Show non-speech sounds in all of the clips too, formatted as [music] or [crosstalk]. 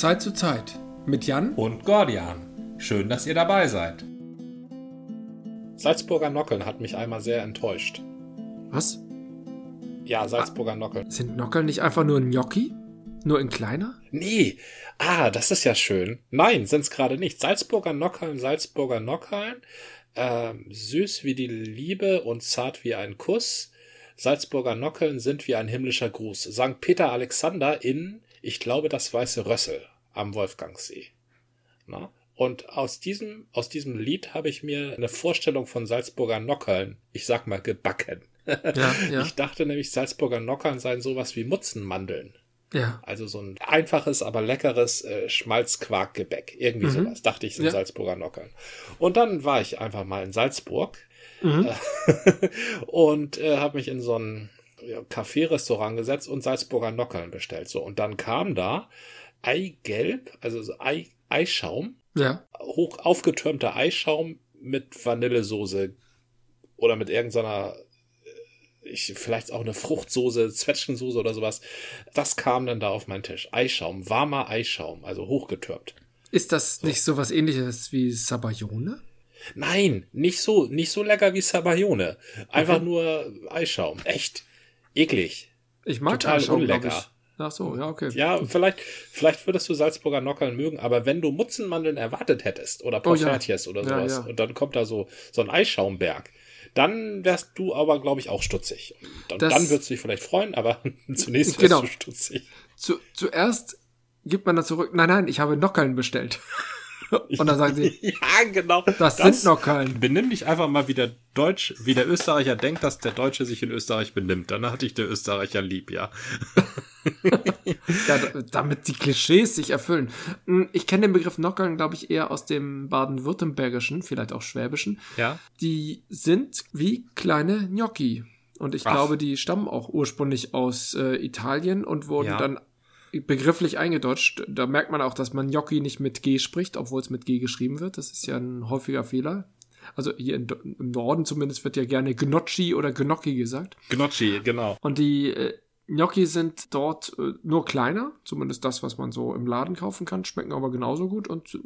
Zeit zu Zeit mit Jan und Gordian. Schön, dass ihr dabei seid. Salzburger Nockeln hat mich einmal sehr enttäuscht. Was? Ja, Salzburger Nockeln. Sind Nockeln nicht einfach nur ein Gnocchi? Nur in kleiner? Nee. Ah, das ist ja schön. Nein, sind's gerade nicht. Salzburger Nockeln, Salzburger Nockeln. Ähm, süß wie die Liebe und zart wie ein Kuss. Salzburger Nockeln sind wie ein himmlischer Gruß. St. Peter Alexander in, ich glaube, das Weiße Rössel am Wolfgangsee. Na? Und aus diesem, aus diesem Lied habe ich mir eine Vorstellung von Salzburger Nockeln, ich sag mal, gebacken. [laughs] Ja, ja. Ich dachte nämlich, Salzburger Nockeln seien sowas wie Mutzenmandeln. Ja. Also so ein einfaches, aber leckeres äh, Schmalzquarkgebäck. Irgendwie Mhm. sowas, dachte ich, sind Ja. Salzburger Nockeln. Und dann war ich einfach mal in Salzburg Mhm. [laughs] und äh, habe mich in so ein Café-Restaurant gesetzt und Salzburger Nockeln bestellt. So, und dann kam da Eigelb, also so Ei, Eischaum, Ja. hoch aufgetürmter Eischaum mit Vanillesoße oder mit irgendeiner äh, ich, vielleicht auch eine Fruchtsoße, Zwetschgensoße oder sowas. Das kam dann da auf meinen Tisch. Eischaum, warmer Eischaum, also hochgetürmt. Ist das nicht so was ähnliches wie Sabayone? Nein, nicht so, nicht so lecker wie Sabayone. Einfach Okay. nur Eischaum. Echt. Eklig. Ich mag Total Eischaum, unlecker. Ach so, ja, okay. Ja, vielleicht, vielleicht würdest du Salzburger Nockeln mögen, aber wenn du Mutzenmandeln erwartet hättest oder Oh ja. Porfärtjes oder Ja, sowas ja. und dann kommt da so, so ein Eisschaumberg, dann wärst du aber, glaube ich, auch stutzig. Und Das- dann würdest du dich vielleicht freuen, aber [laughs] zunächst wärst Genau. du stutzig. Zu, zuerst gibt man dann zurück, nein, nein, ich habe Nockeln bestellt. [laughs] Und dann sagen sie, [laughs] ja, genau. das, sind Nockeln. Benimm dich einfach mal wie der Deutsch, wie der Österreicher denkt, dass der Deutsche sich in Österreich benimmt. Dann hatte ich der Österreicher lieb, ja. [laughs] Ja, da- damit die Klischees sich erfüllen. Hm, Ich kenne den Begriff Nockeln, glaube ich, eher aus dem baden-württembergischen, vielleicht auch schwäbischen. Ja. Die sind wie kleine Gnocchi. Und ich Ach. glaube, die stammen auch ursprünglich aus äh, Italien und wurden Ja. dann begrifflich eingedeutscht. Da merkt man auch, dass man Gnocchi nicht mit G spricht, obwohl es mit G geschrieben wird. Das ist ja ein häufiger Fehler. Also hier in, im Norden zumindest wird ja gerne Gnocchi oder Gnocchi gesagt. Gnocchi, genau. Und die äh, Gnocchi sind dort äh, nur kleiner, zumindest das, was man so im Laden kaufen kann, schmecken aber genauso gut und äh,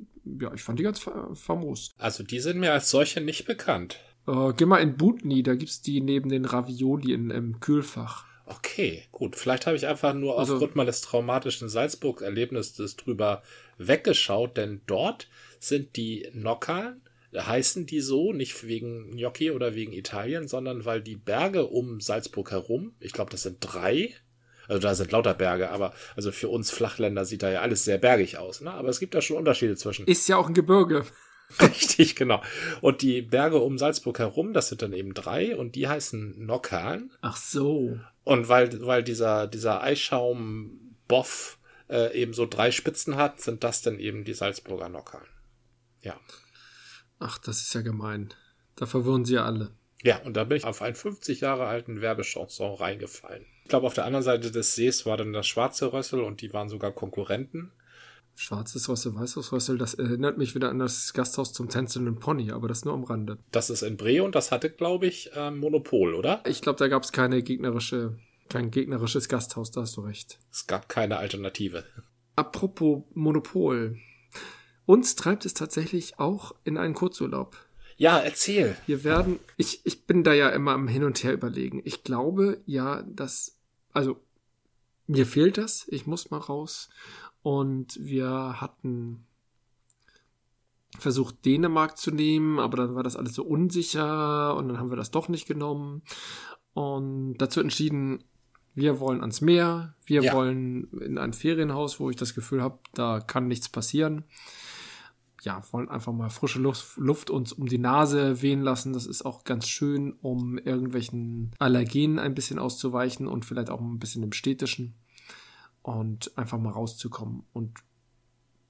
ja, ich fand die ganz fa famos. Also die sind mir als solche nicht bekannt. Äh, geh mal in Butni, da gibt's die neben den Ravioli in, im Kühlfach. Okay, gut. Vielleicht habe ich einfach nur Also- aufgrund meines traumatischen Salzburg-Erlebnisses drüber weggeschaut, denn dort sind die Nockerl, heißen die so, nicht wegen Gnocchi oder wegen Italien, sondern weil die Berge um Salzburg herum, ich glaube, das sind drei, also da sind lauter Berge, aber also für uns Flachländer sieht da ja alles sehr bergig aus, ne? Aber es gibt da schon Unterschiede zwischen. Ist ja auch ein Gebirge. [laughs] Richtig, genau. Und die Berge um Salzburg herum, das sind dann eben drei und die heißen Nockerl. Ach so. Und weil, weil dieser, dieser Eischaum-Boff äh, eben so drei Spitzen hat, sind das dann eben die Salzburger Nockerl. Ja. Ach, das ist ja gemein. Da verwirren sie ja alle. Ja, und da bin ich auf einen 50 Jahre alten Werbechanson reingefallen. Ich glaube, auf der anderen Seite des Sees war dann das Schwarze Rössel und die waren sogar Konkurrenten. Schwarzes Rössel, weißes Rössel, das erinnert mich wieder an das Gasthaus zum tänzelnden Pony, aber das nur am Rande. Das ist in Bre und das hatte, glaube ich, ähm, Monopol, oder? Ich glaube, da gab's keine gegnerische, kein gegnerisches Gasthaus, da hast du recht. Es gab keine Alternative. Apropos Monopol. Uns treibt es tatsächlich auch in einen Kurzurlaub. Ja, erzähl. Wir werden, ich, ich bin da ja immer am Hin und Her überlegen. Ich glaube ja, dass, also, mir fehlt das. Ich muss mal raus. Und wir hatten versucht, Dänemark zu nehmen, aber dann war das alles so unsicher und dann haben wir das doch nicht genommen. Und dazu entschieden, wir wollen ans Meer, wir Ja. wollen in ein Ferienhaus, wo ich das Gefühl habe, da kann nichts passieren ja, wollen einfach mal frische Luft, Luft uns um die Nase wehen lassen. Das ist auch ganz schön, um irgendwelchen Allergenen ein bisschen auszuweichen und vielleicht auch ein bisschen im Städtischen und einfach mal rauszukommen. Und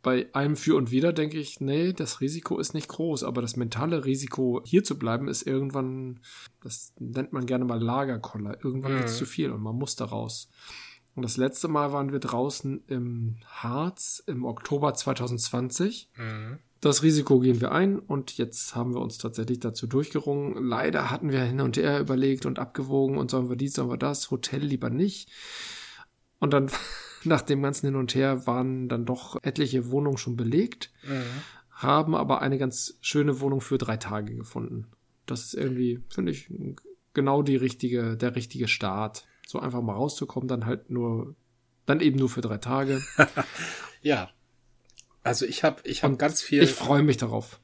bei allem Für und Wider denke ich, nee, das Risiko ist nicht groß, aber das mentale Risiko, hier zu bleiben, ist irgendwann, das nennt man gerne mal Lagerkoller. Irgendwann Mhm. wird es zu viel und man muss da raus. Und das letzte Mal waren wir draußen im Harz im Oktober 2020. Mhm. Das Risiko gehen wir ein und jetzt haben wir uns tatsächlich dazu durchgerungen. Leider hatten wir hin und her überlegt und abgewogen und sollen wir dies, sollen wir das, Hotel lieber nicht. Und dann [laughs] nach dem ganzen Hin und Her waren dann doch etliche Wohnungen schon belegt, Mhm. haben aber eine ganz schöne Wohnung für drei Tage gefunden. Das ist irgendwie, finde ich, genau die richtige, der richtige Start. So einfach mal rauszukommen, dann halt nur, dann eben nur für drei Tage. [laughs] Ja. Also ich habe ich hab Und ganz viel. Ich freue mich darauf.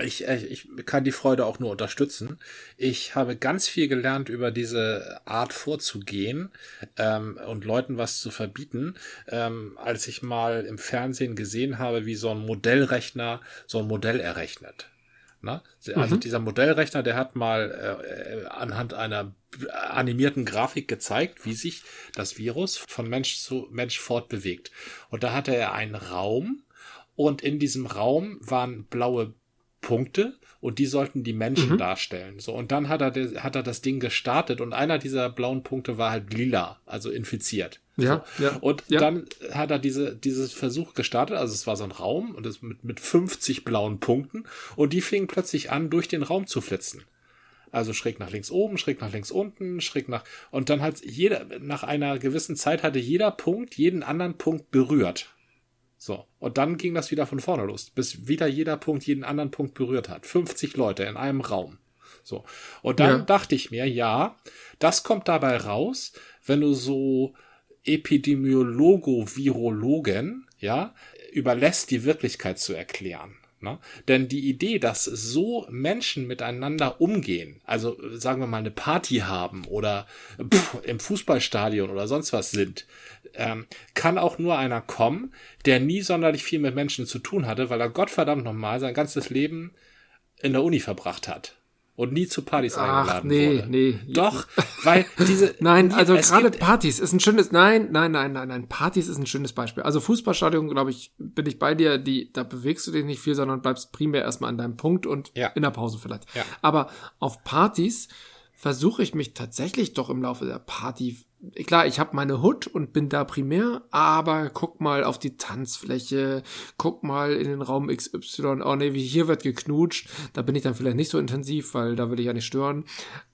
Ich, ich, ich kann die Freude auch nur unterstützen. Ich habe ganz viel gelernt über diese Art vorzugehen ähm, und Leuten was zu verbieten, ähm, als ich mal im Fernsehen gesehen habe, wie so ein Modellrechner so ein Modell errechnet. Na? Also dieser Modellrechner, der hat mal äh, anhand einer animierten Grafik gezeigt, wie sich das Virus von Mensch zu Mensch fortbewegt. Und da hatte er einen Raum und in diesem Raum waren blaue Punkte und die sollten die Menschen darstellen. So und dann hat er hat er das Ding gestartet und einer dieser blauen Punkte war halt lila, also infiziert. Ja, so. ja, Und ja. dann hat er diese dieses Versuch gestartet, also es war so ein Raum und es mit mit 50 blauen Punkten und die fingen plötzlich an durch den Raum zu flitzen. Also schräg nach links oben, schräg nach links unten, schräg nach und dann hat jeder nach einer gewissen Zeit hatte jeder Punkt jeden anderen Punkt berührt. So, und dann ging das wieder von vorne los, bis wieder jeder Punkt jeden anderen Punkt berührt hat. 50 Leute in einem Raum. So. Und dann Ja. dachte ich mir, ja, das kommt dabei raus, wenn du so Epidemiologo-Virologen, ja, überlässt, die Wirklichkeit zu erklären. Ne? Denn die Idee, dass so Menschen miteinander umgehen, also äh, sagen wir mal eine Party haben oder pff, im Fußballstadion oder sonst was sind, ähm, kann auch nur einer kommen, der nie sonderlich viel mit Menschen zu tun hatte, weil er Gottverdammt nochmal sein ganzes Leben in der Uni verbracht hat und nie zu Partys Ach, eingeladen nee, wurde. nee. Doch, weil [laughs] diese Nein, nie- also gerade Partys ist ein schönes, nein, nein, nein, nein, nein, Partys ist ein schönes Beispiel. Also Fußballstadion, glaube ich, bin ich bei dir, die, da bewegst du dich nicht viel, sondern bleibst primär erstmal an deinem Punkt und Ja. in der Pause vielleicht. Ja. Aber auf Partys versuche ich mich tatsächlich doch im Laufe der Party, klar, ich habe meine Hut und bin da primär, aber guck mal auf die Tanzfläche, guck mal in den Raum XY, oh nee, wie hier wird geknutscht, da bin ich dann vielleicht nicht so intensiv, weil da will ich ja nicht stören.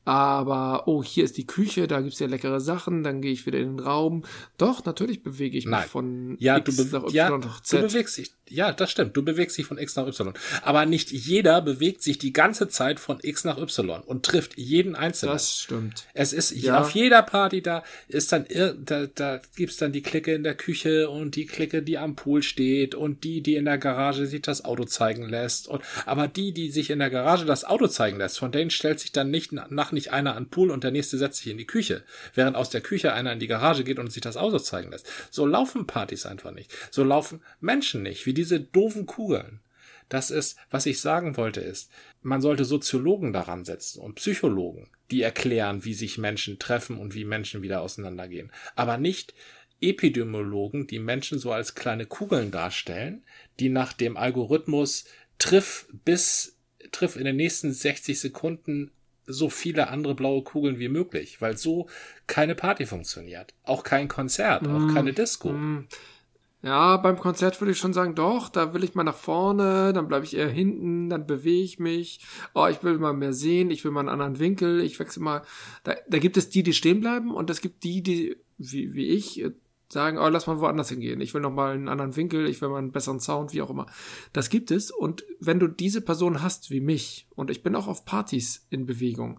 Aber, oh, hier ist die Küche, da gibt's ja leckere Sachen, dann gehe ich wieder in den Raum. Doch, natürlich bewege ich mich Nein. von Ja, du, X be nach Y ja, nach du Z. bewegst dich. Ja, das stimmt. Du bewegst dich von X nach Y. Aber nicht jeder bewegt sich die ganze Zeit von X nach Y und trifft jeden Einzelnen. das stimmt. Es ist Ja. auf jeder Party da ist dann da, da gibt's dann die Clique in der Küche und die Clique, die am Pool steht und die, die in der Garage sich das Auto zeigen lässt und aber die, die sich in der Garage das Auto zeigen lässt, von denen stellt sich dann nicht nach nicht einer an Pool und der nächste setzt sich in die Küche, während aus der Küche einer in die Garage geht und sich das Auto zeigen lässt. So laufen Partys einfach nicht. So laufen Menschen nicht, wie diese doofen Kugeln. Das ist, was ich sagen wollte, ist, man sollte Soziologen daran setzen und Psychologen, die erklären, wie sich Menschen treffen und wie Menschen wieder auseinandergehen. Aber nicht Epidemiologen, die Menschen so als kleine Kugeln darstellen, die nach dem Algorithmus triff bis, triff in den nächsten 60 Sekunden so viele andere blaue Kugeln wie möglich, weil so keine Party funktioniert. Auch kein Konzert, auch keine Disco. Mm. Ja, beim Konzert würde ich schon sagen, doch, da will ich mal nach vorne, dann bleibe ich eher hinten, dann bewege ich mich. Oh, ich will mal mehr sehen, ich will mal einen anderen Winkel, ich wechsle mal. Da, da gibt es die, die stehen bleiben und es gibt die, die, wie, wie ich, äh, sagen, oh, lass mal woanders hingehen. Ich will noch mal einen anderen Winkel, ich will mal einen besseren Sound, wie auch immer. Das gibt es und wenn du diese Person hast wie mich und ich bin auch auf Partys in Bewegung,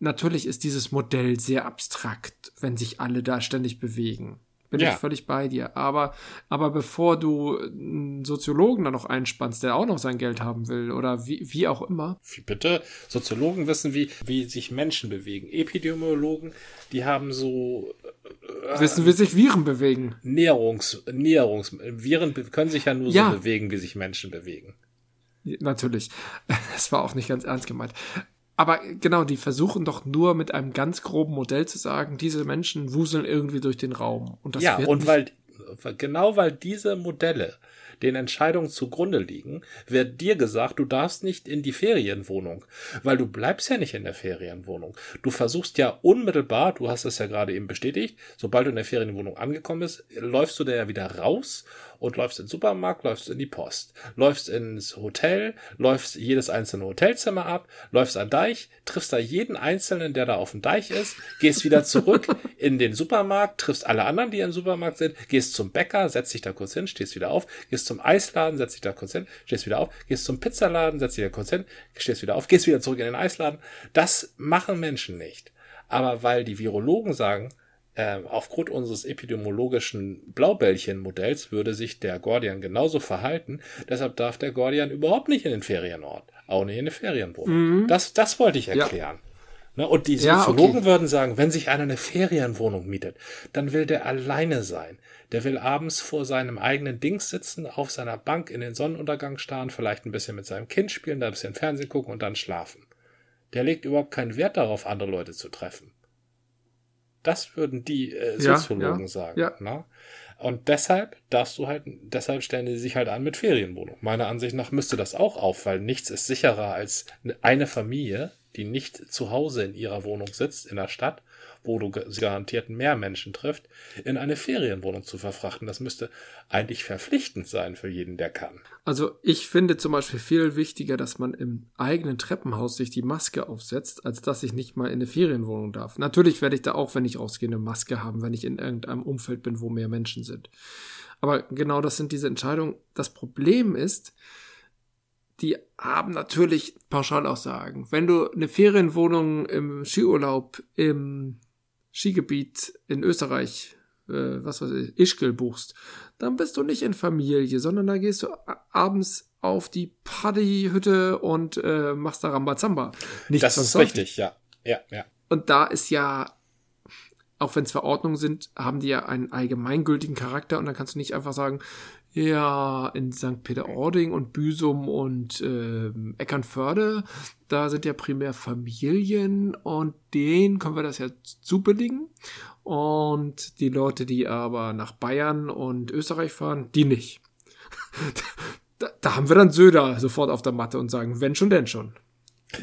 natürlich ist dieses Modell sehr abstrakt, wenn sich alle da ständig bewegen. Bin Ja. ich völlig bei dir. Aber, aber bevor du einen Soziologen da noch einspannst, der auch noch sein Geld haben will oder wie, wie auch immer, Wie bitte? Soziologen wissen, wie, wie sich Menschen bewegen. Epidemiologen, die haben so wissen, wie sich Viren bewegen. Näherungs, Näherungs, Viren können sich ja nur Ja. so bewegen, wie sich Menschen bewegen. Natürlich. [laughs] Das war auch nicht ganz ernst gemeint. Aber genau, die versuchen doch nur mit einem ganz groben Modell zu sagen, diese Menschen wuseln irgendwie durch den Raum. Und das ja, wird und weil, genau weil diese Modelle den Entscheidungen zugrunde liegen, wird dir gesagt, du darfst nicht in die Ferienwohnung, weil du bleibst ja nicht in der Ferienwohnung. Du versuchst ja unmittelbar, du hast es ja gerade eben bestätigt, sobald du in der Ferienwohnung angekommen bist, läufst du da ja wieder raus und läufst in den Supermarkt, läufst in die Post, läufst ins Hotel, läufst jedes einzelne Hotelzimmer ab, läufst an Deich, triffst da jeden Einzelnen, der da auf dem Deich ist, gehst wieder zurück [laughs] in den Supermarkt, triffst alle anderen, die im Supermarkt sind, gehst zum Bäcker, setzt dich da kurz hin, stehst wieder auf, gehst zum Eisladen, setzt dich da kurz hin, stehst wieder auf, gehst zum Pizzaladen, setzt dich da kurz hin, stehst wieder auf, gehst wieder zurück in den Eisladen. Das machen Menschen nicht. Aber weil die Virologen sagen, äh, aufgrund unseres epidemiologischen Blaubällchen-Modells würde sich der Gordian genauso verhalten. Deshalb darf der Gordian überhaupt nicht in den Ferienort, auch nicht in eine Ferienwohnung. Mhm. Das, das wollte ich erklären. Ja. Ne, und die Soziologen ja, okay. würden sagen, wenn sich einer eine Ferienwohnung mietet, dann will der alleine sein. Der will abends vor seinem eigenen Dings sitzen, auf seiner Bank in den Sonnenuntergang starren, vielleicht ein bisschen mit seinem Kind spielen, da ein bisschen Fernsehen gucken und dann schlafen. Der legt überhaupt keinen Wert darauf, andere Leute zu treffen. Das würden die äh, Soziologen ja, ja, sagen. Ja. Ne? Und deshalb darfst du halt, deshalb stellen die sich halt an mit Ferienwohnung. Meiner Ansicht nach müsste das auch auf, weil nichts ist sicherer als eine Familie, die nicht zu Hause in ihrer Wohnung sitzt, in der Stadt, wo du garantiert mehr Menschen trifft, in eine Ferienwohnung zu verfrachten. Das müsste eigentlich verpflichtend sein für jeden, der kann. Also ich finde zum Beispiel viel wichtiger, dass man im eigenen Treppenhaus sich die Maske aufsetzt, als dass ich nicht mal in eine Ferienwohnung darf. Natürlich werde ich da auch, wenn ich rausgehe, eine Maske haben, wenn ich in irgendeinem Umfeld bin, wo mehr Menschen sind. Aber genau das sind diese Entscheidungen. Das Problem ist, die haben natürlich Pauschalaussagen. Wenn du eine Ferienwohnung im Skiurlaub im Skigebiet in Österreich, äh, was weiß ich, Ischgl buchst, dann bist du nicht in Familie, sondern da gehst du abends auf die Paddyhütte und äh, machst da Rambazamba. Nicht das ist richtig, ja. Ja, ja. Und da ist ja, auch wenn es Verordnungen sind, haben die ja einen allgemeingültigen Charakter und dann kannst du nicht einfach sagen, ja, in St. Peter-Ording und Büsum und äh, Eckernförde, da sind ja primär Familien und denen können wir das ja zubilligen. Und die Leute, die aber nach Bayern und Österreich fahren, die nicht. [laughs] da, da, haben wir dann Söder sofort auf der Matte und sagen, wenn schon, denn schon.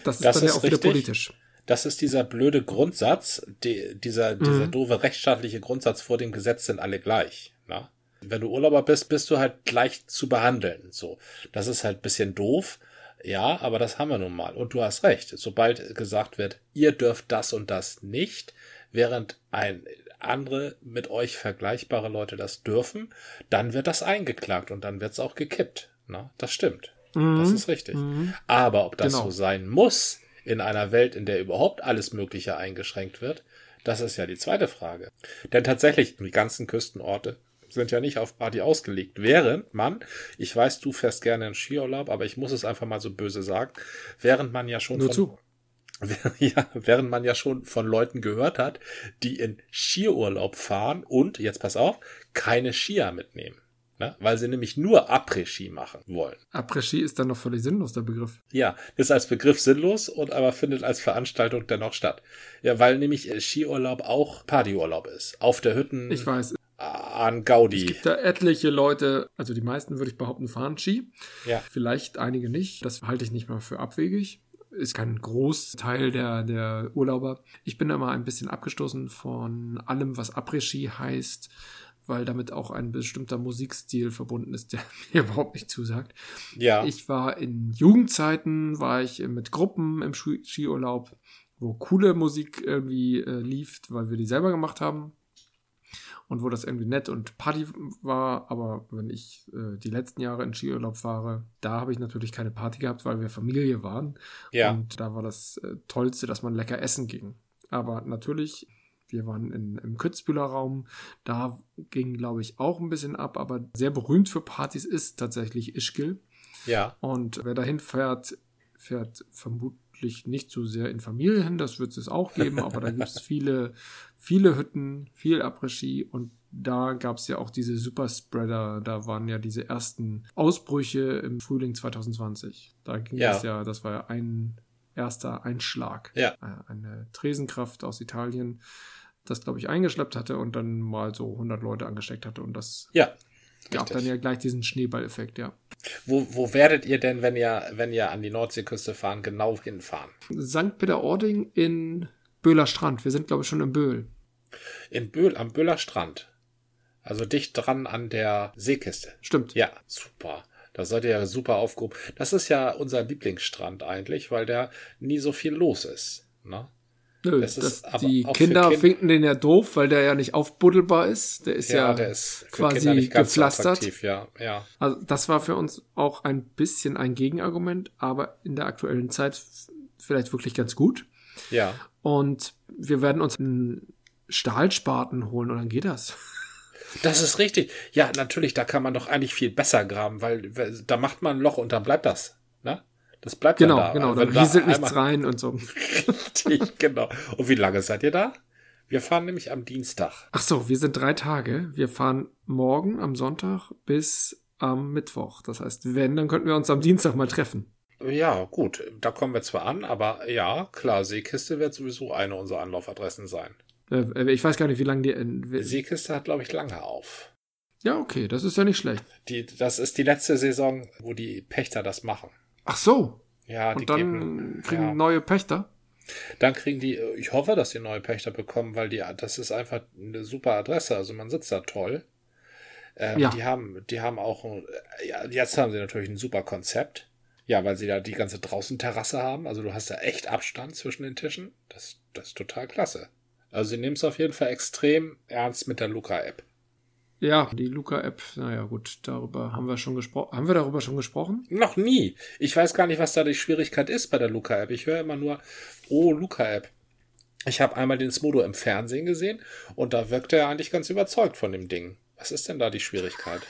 Das ist das dann ist ja auch richtig. wieder politisch. Das ist dieser blöde Grundsatz, die, dieser, dieser mhm. doofe rechtsstaatliche Grundsatz vor dem Gesetz sind alle gleich. Na? Wenn du Urlauber bist, bist du halt gleich zu behandeln. So, das ist halt bisschen doof. Ja, aber das haben wir nun mal. Und du hast recht. Sobald gesagt wird, ihr dürft das und das nicht, während ein andere mit euch vergleichbare Leute das dürfen, dann wird das eingeklagt und dann wird es auch gekippt. Na, das stimmt. Mhm. Das ist richtig. Mhm. Aber ob das genau. so sein muss in einer Welt, in der überhaupt alles Mögliche eingeschränkt wird, das ist ja die zweite Frage. Denn tatsächlich, die ganzen Küstenorte sind ja nicht auf Party ausgelegt. Während man, ich weiß, du fährst gerne in Skiurlaub, aber ich muss es einfach mal so böse sagen, während man ja schon Nur von, zu. [laughs] Ja, während man ja schon von Leuten gehört hat, die in Skiurlaub fahren und, jetzt pass auf, keine Skier mitnehmen. Ne? Weil sie nämlich nur Après-Ski machen wollen. Après-Ski ist dann noch völlig sinnlos, der Begriff. Ja, ist als Begriff sinnlos und aber findet als Veranstaltung dennoch statt. Ja, weil nämlich Skiurlaub auch Partyurlaub ist. Auf der Hütten. Ich weiß, an Gaudi. Es gibt da etliche Leute, also die meisten würde ich behaupten, fahren Ski. Ja. Vielleicht einige nicht. Das halte ich nicht mal für abwegig. Ist kein Großteil der, der Urlauber. Ich bin da mal ein bisschen abgestoßen von allem, was Après-Ski heißt, weil damit auch ein bestimmter Musikstil verbunden ist, der [laughs] mir überhaupt nicht zusagt. Ja. Ich war in Jugendzeiten, war ich mit Gruppen im Skiurlaub, wo coole Musik irgendwie äh, lief, weil wir die selber gemacht haben und wo das irgendwie nett und Party war. Aber wenn ich äh, die letzten Jahre in Skiurlaub fahre, da habe ich natürlich keine Party gehabt, weil wir Familie waren. Ja. Und da war das äh, Tollste, dass man lecker essen ging. Aber natürlich, wir waren in, im Kützbühler Raum. Da ging, glaube ich, auch ein bisschen ab. Aber sehr berühmt für Partys ist tatsächlich Ischgl. Ja. Und wer dahin fährt, fährt vermutlich nicht so sehr in Familie hin, das wird es auch geben, aber da gibt es viele, [laughs] viele Hütten, viel Après-Ski und da gab es ja auch diese Superspreader, da waren ja diese ersten Ausbrüche im Frühling 2020. Da ging ja. das ja, das war ja ein erster Einschlag. Ja. Äh, eine Tresenkraft aus Italien, das glaube ich eingeschleppt hatte und dann mal so 100 Leute angesteckt hatte und das ja, gab dann ja gleich diesen Schneeballeffekt, ja. Wo, wo werdet ihr denn, wenn ihr, wenn ihr an die Nordseeküste fahren, genau hinfahren? St. Peter-Ording in Böhler Strand. Wir sind, glaube ich, schon in Böhl. In Böhl, am Böhler Strand. Also dicht dran an der Seekiste. Stimmt. Ja, super. Da seid ihr ja super aufgehoben. Das ist ja unser Lieblingsstrand eigentlich, weil der nie so viel los ist. Ne? Nö, Das das ist aber die Kinder Kind- finden den ja doof, weil der ja nicht aufbuddelbar ist. Der ist ja, der ist quasi so gepflastert. attraktiv, ja, ja. Also das war für uns auch ein bisschen ein Gegenargument, aber in der aktuellen Zeit vielleicht wirklich ganz gut. Ja. Und wir werden uns einen Stahlspaten holen und dann geht das. [laughs] Das ist richtig. Ja, natürlich, da kann man doch eigentlich viel besser graben, weil weil da macht man ein Loch und dann bleibt das. Ne? Das bleibt Genau, da. genau. Also Da rieselt nichts rein und so. Richtig, genau. Und wie lange seid ihr da? Wir fahren nämlich am Dienstag. Ach so, wir sind drei Tage. Wir fahren morgen am Sonntag bis am Mittwoch. Das heißt, wenn, dann könnten wir uns am Dienstag mal treffen. Ja, gut, da kommen wir zwar an, aber ja, klar, Seekiste wird sowieso eine unserer Anlaufadressen sein. Äh, Ich weiß gar nicht, wie lange die. äh, Seekiste hat, glaube ich, lange auf. Ja, okay, das ist ja nicht schlecht. Die, das ist die letzte Saison, wo die Pächter das machen. Ach so. Ja, die Und dann geben, kriegen ja. neue Pächter. Dann kriegen die, ich hoffe, dass die neue Pächter bekommen, weil die, das ist einfach eine super Adresse. Also man sitzt da toll. Ähm, Ja. Die haben, die haben auch, ein- ja, jetzt haben sie natürlich ein super Konzept. Ja, weil sie da die ganze Draußenterrasse haben. Also du hast da echt Abstand zwischen den Tischen. Das, das ist total klasse. Also sie nehmen es auf jeden Fall extrem ernst mit der Luca-App. Ja, die Luca-App, naja, gut, darüber haben wir schon gesprochen. Haben wir darüber schon gesprochen? Noch nie. Ich weiß gar nicht, was da die Schwierigkeit ist bei der Luca-App. Ich höre immer nur, oh, Luca-App. Ich habe einmal den Smodo im Fernsehen gesehen und da wirkte er eigentlich ganz überzeugt von dem Ding. Was ist denn da die Schwierigkeit?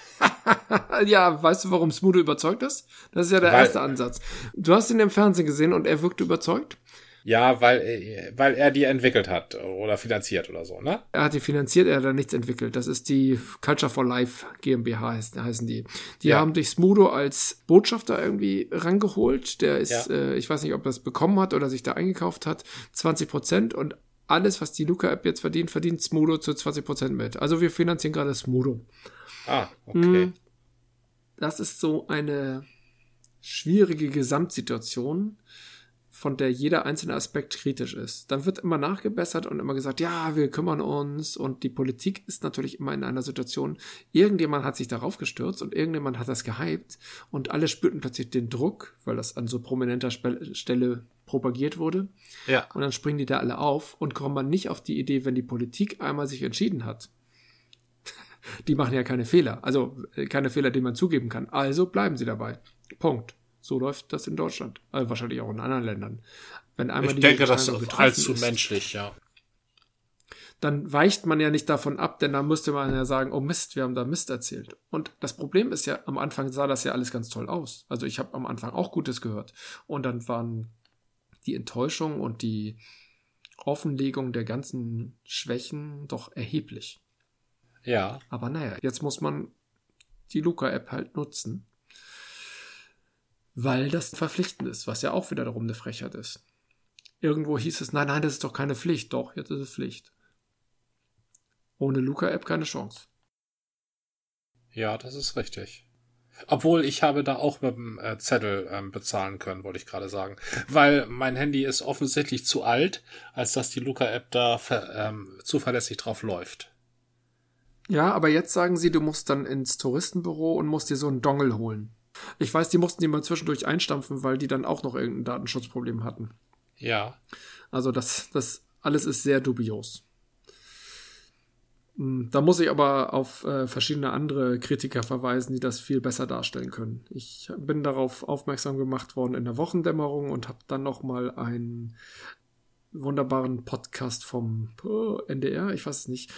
[laughs] ja, weißt du, warum Smudo überzeugt ist? Das ist ja der Weil- erste Ansatz. Du hast ihn im Fernsehen gesehen und er wirkte überzeugt. Ja, weil, äh, weil er die entwickelt hat oder finanziert oder so, ne? Er hat die finanziert, er hat da nichts entwickelt. Das ist die Culture for Life GmbH heißt, heißen die. Die Ja. haben dich Smudo als Botschafter irgendwie rangeholt. Der ist, Ja. äh, ich weiß nicht, ob er es bekommen hat oder sich da eingekauft hat, 20 Prozent und alles, was die Luca-App jetzt verdient, verdient Smudo zu 20 Prozent mit. Also wir finanzieren gerade Smudo. Ah, okay. Mhm. Das ist so eine schwierige Gesamtsituation, von der jeder einzelne Aspekt kritisch ist. Dann wird immer nachgebessert und immer gesagt, ja, wir kümmern uns und die Politik ist natürlich immer in einer Situation, irgendjemand hat sich darauf gestürzt und irgendjemand hat das gehypt und alle spürten plötzlich den Druck, weil das an so prominenter Stelle propagiert wurde. Ja. Und dann springen die da alle auf und kommen man nicht auf die Idee, wenn die Politik einmal sich entschieden hat. [laughs] Die machen ja keine Fehler. Also äh, keine Fehler, die man zugeben kann. Also bleiben sie dabei. Punkt. So läuft das in Deutschland. Also wahrscheinlich auch in anderen Ländern. Wenn einmal Ich die denke, das ist allzu ist, menschlich, ja. dann weicht man ja nicht davon ab, denn dann müsste man ja sagen, oh Mist, wir haben da Mist erzählt. Und das Problem ist ja, am Anfang sah das ja alles ganz toll aus. Also ich habe am Anfang auch Gutes gehört. Und dann waren die Enttäuschung und die Offenlegung der ganzen Schwächen doch erheblich. Ja. Aber naja, jetzt muss man die Luca-App halt nutzen, weil das verpflichtend ist, was ja auch wieder darum eine Frechheit ist. Irgendwo hieß es, nein, nein, das ist doch keine Pflicht. Doch, jetzt ist es Pflicht. Ohne Luca-App keine Chance. Ja, das ist richtig. Obwohl ich habe da auch mit dem äh, Zettel ähm, bezahlen können, wollte ich gerade sagen. Weil mein Handy ist offensichtlich zu alt, als dass die Luca-App da ähm, zuverlässig drauf läuft. Ja, aber jetzt sagen sie, du musst dann ins Touristenbüro und musst dir so einen Dongle holen. Ich weiß, die mussten die mal zwischendurch einstampfen, weil die dann auch noch irgendein Datenschutzproblem hatten. Ja. Also das, das alles ist sehr dubios. Hm, Da muss ich aber auf äh, verschiedene andere Kritiker verweisen, die das viel besser darstellen können. Ich bin darauf aufmerksam gemacht worden in der Wochendämmerung und habe dann noch mal einen wunderbaren Podcast vom oh, NDR, ich weiß es nicht.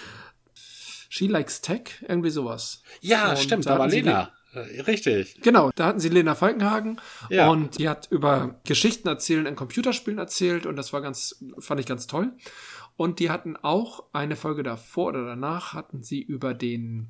She Likes Tech, irgendwie sowas. Ja, Und stimmt, da war Lena. Äh, Richtig. Genau, da hatten sie Lena Falkenhagen Ja. und die hat über Geschichten erzählen in Computerspielen erzählt und das war ganz, fand ich ganz toll. Und die hatten auch eine Folge davor oder danach hatten sie über den,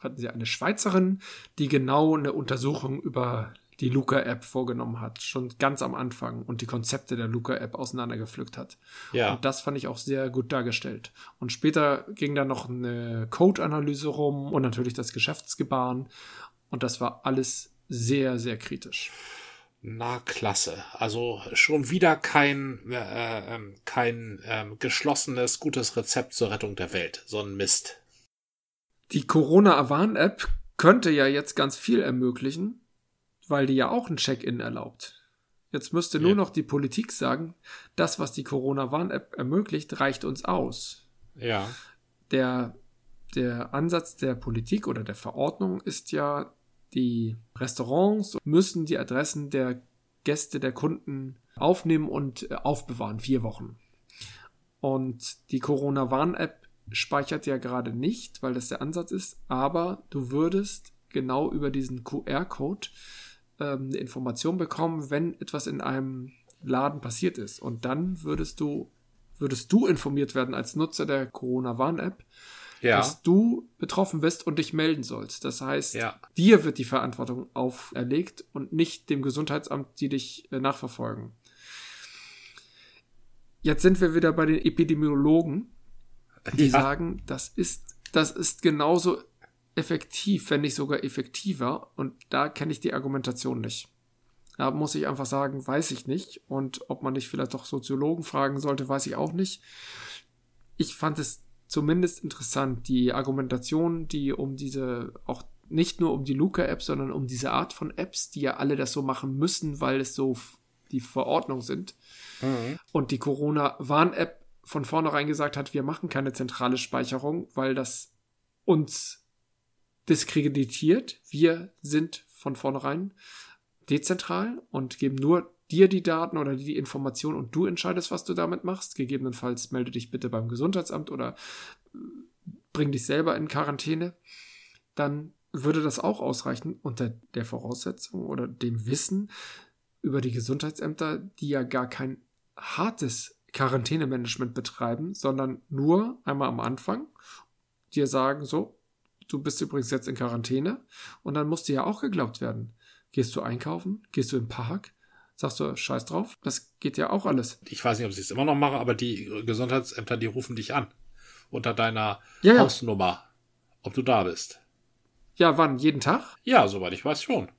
hatten sie eine Schweizerin, die genau eine Untersuchung über die Luca-App vorgenommen hat, schon ganz am Anfang und die Konzepte der Luca-App auseinandergepflückt hat. Ja. Und das fand ich auch sehr gut dargestellt. Und später ging dann noch eine Code-Analyse rum und natürlich das Geschäftsgebaren. Und das war alles sehr, sehr kritisch. Na, klasse. Also schon wieder kein, äh, ähm, kein ähm, geschlossenes, gutes Rezept zur Rettung der Welt. So ein Mist. Die Corona-Warn-App könnte ja jetzt ganz viel ermöglichen, weil die ja auch ein Check-in erlaubt. Jetzt müsste nur Ja. noch die Politik sagen, das, was die Corona-Warn-App ermöglicht, reicht uns aus. Ja. Der, der Ansatz der Politik oder der Verordnung ist ja, die Restaurants müssen die Adressen der Gäste, der Kunden aufnehmen und äh, aufbewahren, vier Wochen. Und die Corona-Warn-App speichert ja gerade nicht, weil das der Ansatz ist, aber du würdest genau über diesen QR-Code ähm, eine Information bekommen, wenn etwas in einem Laden passiert ist. Und dann würdest du, würdest du informiert werden als Nutzer der Corona-Warn-App, Ja. dass du betroffen bist und dich melden sollst. Das heißt, Ja. dir wird die Verantwortung auferlegt und nicht dem Gesundheitsamt, die dich äh, nachverfolgen. Jetzt sind wir wieder bei den Epidemiologen, die Ja. sagen, das ist, das ist genauso effektiv, wenn nicht sogar effektiver. Und da kenne ich die Argumentation nicht. Da muss ich einfach sagen, weiß ich nicht. Und ob man nicht vielleicht doch Soziologen fragen sollte, weiß ich auch nicht. Ich fand es zumindest interessant, die Argumentation, die um diese, auch nicht nur um die Luca-App, sondern um diese Art von Apps, die ja alle das so machen müssen, weil es so die Verordnung sind. Mhm. Und die Corona-Warn-App von vornherein gesagt hat, wir machen keine zentrale Speicherung, weil das uns diskreditiert. Wir sind von vornherein dezentral und geben nur dir die Daten oder die Information und du entscheidest, was du damit machst. Gegebenenfalls melde dich bitte beim Gesundheitsamt oder äh, bring dich selber in Quarantäne. Dann würde das auch ausreichen unter der Voraussetzung oder dem Wissen über die Gesundheitsämter, die ja gar kein hartes Quarantänemanagement betreiben, sondern nur einmal am Anfang dir sagen, so, du bist übrigens jetzt in Quarantäne und dann muss dir ja auch geglaubt werden. Gehst du einkaufen? Gehst du im Park? Sagst du, scheiß drauf? Das geht ja auch alles. Ich weiß nicht, ob ich es immer noch mache, aber die Gesundheitsämter, die rufen dich an. Unter deiner Ja, ja. Hausnummer. Ob du da bist. Ja, wann? Jeden Tag? Ja, soweit ich weiß schon.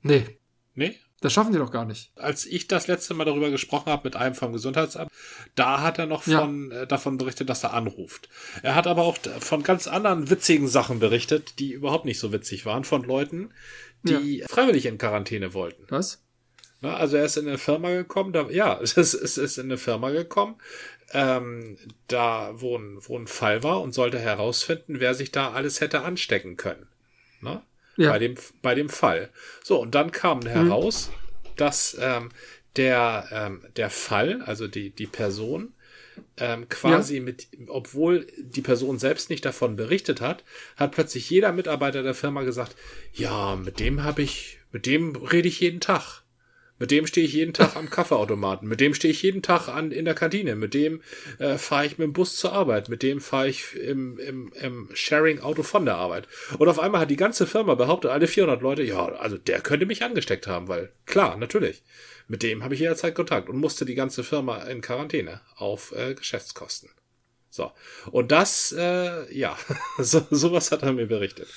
Nee, Nee? das schaffen die doch gar nicht. Als ich das letzte Mal darüber gesprochen habe mit einem vom Gesundheitsamt, da hat er noch Ja. von, äh, davon berichtet, dass er anruft. Er hat aber auch von ganz anderen witzigen Sachen berichtet, die überhaupt nicht so witzig waren, von Leuten, die freiwillig in Quarantäne wollten. Was? Na, also er ist in eine Firma gekommen, da, ja, [laughs] es ist, es ist in eine Firma gekommen, ähm, da wo ein, wo ein Fall war und sollte herausfinden, wer sich da alles hätte anstecken können. Ne? Ja. Bei, dem, bei dem Fall. So, und dann kam heraus, dass ähm, der, ähm, der Fall, also die, die Person, ähm, quasi mit, obwohl die Person selbst nicht davon berichtet hat, hat plötzlich jeder Mitarbeiter der Firma gesagt, ja, mit dem habe ich, mit dem rede ich jeden Tag. Mit dem stehe ich jeden Tag am Kaffeeautomaten. Mit dem stehe ich jeden Tag an, in der Kantine. Mit dem äh, fahre ich mit dem Bus zur Arbeit. Mit dem fahre ich im, im, im Sharing-Auto von der Arbeit. Und auf einmal hat die ganze Firma behauptet, alle 400 Leute, ja, also der könnte mich angesteckt haben, weil klar, natürlich. Mit dem habe ich jederzeit Kontakt und musste die ganze Firma in Quarantäne auf äh, Geschäftskosten. So. Und das, äh, ja, [laughs] so, sowas hat er mir berichtet.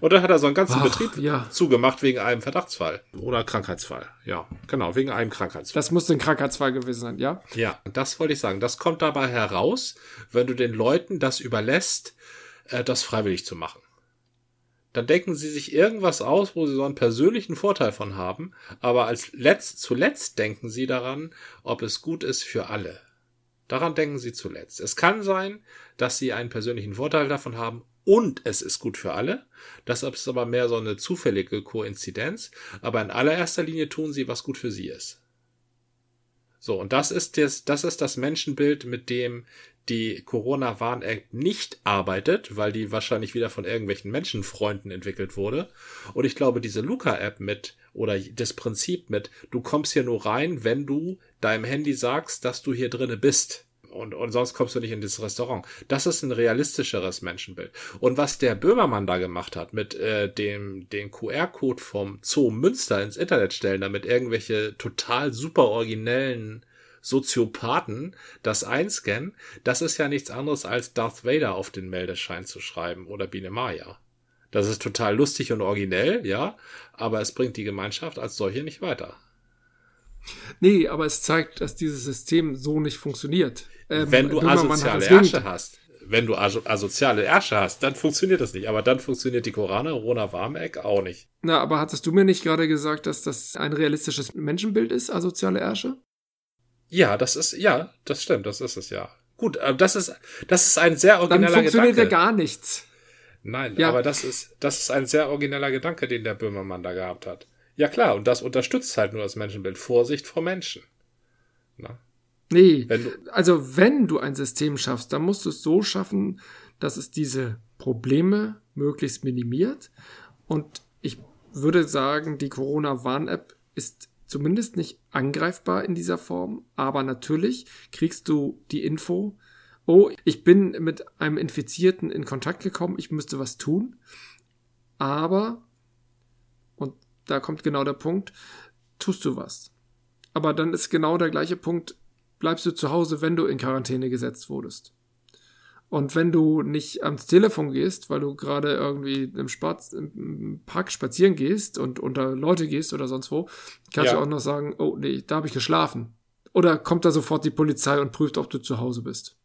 Und dann hat er so einen ganzen Ach, Betrieb ja. zugemacht wegen einem Verdachtsfall. Oder Krankheitsfall. Ja, genau, wegen einem Krankheitsfall. Das muss ein Krankheitsfall gewesen sein, ja? Ja, das wollte ich sagen. Das kommt dabei heraus, wenn du den Leuten das überlässt, äh, das freiwillig zu machen. Dann denken sie sich irgendwas aus, wo sie so einen persönlichen Vorteil von haben, aber als letzt, zuletzt denken sie daran, ob es gut ist für alle. Daran denken sie zuletzt. Es kann sein, dass sie einen persönlichen Vorteil davon haben und es ist gut für alle. Das ist aber mehr so eine zufällige Koinzidenz. Aber in allererster Linie tun sie, was gut für sie ist. So, und das ist das, das ist das Menschenbild, mit dem die Corona-Warn-App nicht arbeitet, weil die wahrscheinlich wieder von irgendwelchen Menschenfreunden entwickelt wurde. Und ich glaube, diese Luca-App mit, oder das Prinzip mit, du kommst hier nur rein, wenn du deinem Handy sagst, dass du hier drinne bist. Und, und sonst kommst du nicht in dieses Restaurant. Das ist ein realistischeres Menschenbild. Und was der Böhmermann da gemacht hat, mit äh, dem den QR-Code vom Zoo Münster ins Internet stellen, damit irgendwelche total super originellen Soziopathen das einscannen, das ist ja nichts anderes als Darth Vader auf den Meldeschein zu schreiben oder Biene Maya. Das ist total lustig und originell, ja, aber es bringt die Gemeinschaft als solche nicht weiter. Nee, aber es zeigt, dass dieses System so nicht funktioniert. Ähm, Wenn du asoziale Ärsche hast, wenn du aso asoziale Ärsche hast, dann funktioniert das nicht. Aber dann funktioniert die Corona, Rona Warmeck auch nicht. Na, aber hattest du mir nicht gerade gesagt, dass das ein realistisches Menschenbild ist, asoziale Ärsche? Ja, das ist, ja, das stimmt, das ist es ja. Gut, aber das ist, das ist ein sehr Dann origineller funktioniert ja Gedanke. gar nichts. Nein, Ja. aber das ist, das ist ein sehr origineller Gedanke, den der Böhmermann da gehabt hat. Ja klar, und das unterstützt halt nur das Menschenbild. Vorsicht vor Menschen. Na, Nee, wenn also wenn du ein System schaffst, dann musst du es so schaffen, dass es diese Probleme möglichst minimiert. Und ich würde sagen, die Corona-Warn-App ist zumindest nicht angreifbar in dieser Form, aber natürlich kriegst du die Info, oh, ich bin mit einem Infizierten in Kontakt gekommen, ich müsste was tun, aber, und da kommt genau der Punkt, tust du was. Aber dann ist genau der gleiche Punkt, bleibst du zu Hause, wenn du in Quarantäne gesetzt wurdest. Und wenn du nicht ans Telefon gehst, weil du gerade irgendwie im, Spaz im Park spazieren gehst und unter Leute gehst oder sonst wo, kannst Ja. du auch noch sagen, oh nee, da habe ich geschlafen. Oder kommt da sofort die Polizei und prüft, ob du zu Hause bist.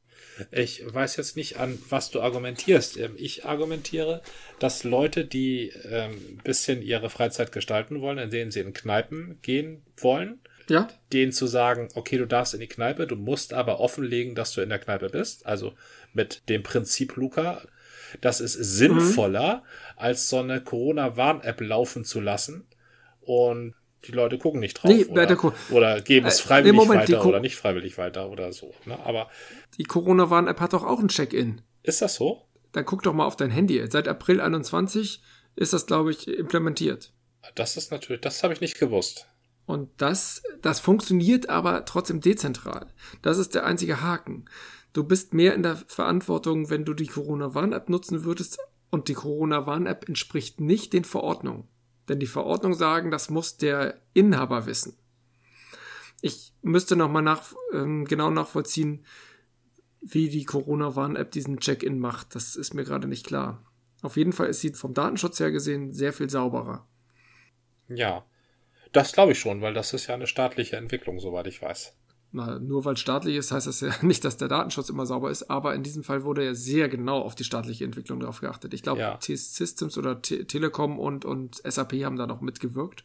ich weiß jetzt nicht an, was du argumentierst. Ähm, Ich argumentiere, dass Leute, die ähm, ein bisschen ihre Freizeit gestalten wollen, in denen sie in Kneipen gehen wollen, Ja? denen zu sagen, okay, du darfst in die Kneipe, du musst aber offenlegen, dass du in der Kneipe bist. Also mit dem Prinzip Luca, das ist sinnvoller, als so eine Corona-Warn-App laufen zu lassen und die Leute gucken nicht drauf Nee, oder, oder geben es Äh, freiwillig nee, Moment, weiter oder nicht freiwillig weiter oder so. Ne? Aber Die Corona-Warn-App hat doch auch ein Check-in. ist das so? Dann guck doch mal auf dein Handy. Seit April 21 ist das, glaube ich, implementiert. Das ist natürlich, das habe ich nicht gewusst. Und das, das funktioniert aber trotzdem dezentral. Das ist der einzige Haken. Du bist mehr in der Verantwortung, wenn du die Corona-Warn-App nutzen würdest und die Corona-Warn-App entspricht nicht den Verordnungen. Denn die Verordnungen sagen, das muss der Inhaber wissen. Ich müsste nochmal nach, ähm, genau nachvollziehen, wie die Corona-Warn-App diesen Check-in macht. Das ist mir gerade nicht klar. Auf jeden Fall ist sie vom Datenschutz her gesehen sehr viel sauberer. Ja. Das glaube ich schon, weil das ist ja eine staatliche Entwicklung, soweit ich weiß. Na, nur weil staatlich ist, heißt das ja [laughs] nicht, dass der Datenschutz immer sauber ist, aber in diesem Fall wurde ja sehr genau auf die staatliche Entwicklung drauf geachtet. Ich glaube, Ja. T-Systems oder Te Telekom und, und SAP haben da noch mitgewirkt,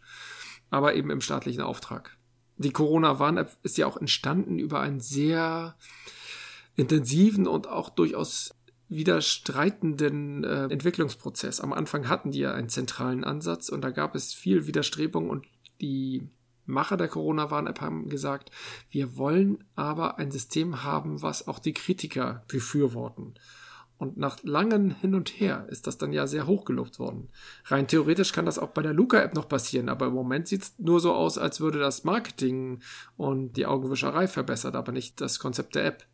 aber eben im staatlichen Auftrag. Die Corona-Warn-App ist ja auch entstanden über einen sehr intensiven und auch durchaus widerstreitenden äh, Entwicklungsprozess. Am Anfang hatten die ja einen zentralen Ansatz und da gab es viel Widerstrebung und die Macher der Corona-Warn-App haben gesagt, wir wollen aber ein System haben, was auch die Kritiker befürworten. Und nach langem Hin und Her ist das dann ja sehr hochgelobt worden. Rein theoretisch kann das auch bei der Luca-App noch passieren, aber im Moment sieht es nur so aus, als würde das Marketing und die Augenwischerei verbessert, aber nicht das Konzept der App.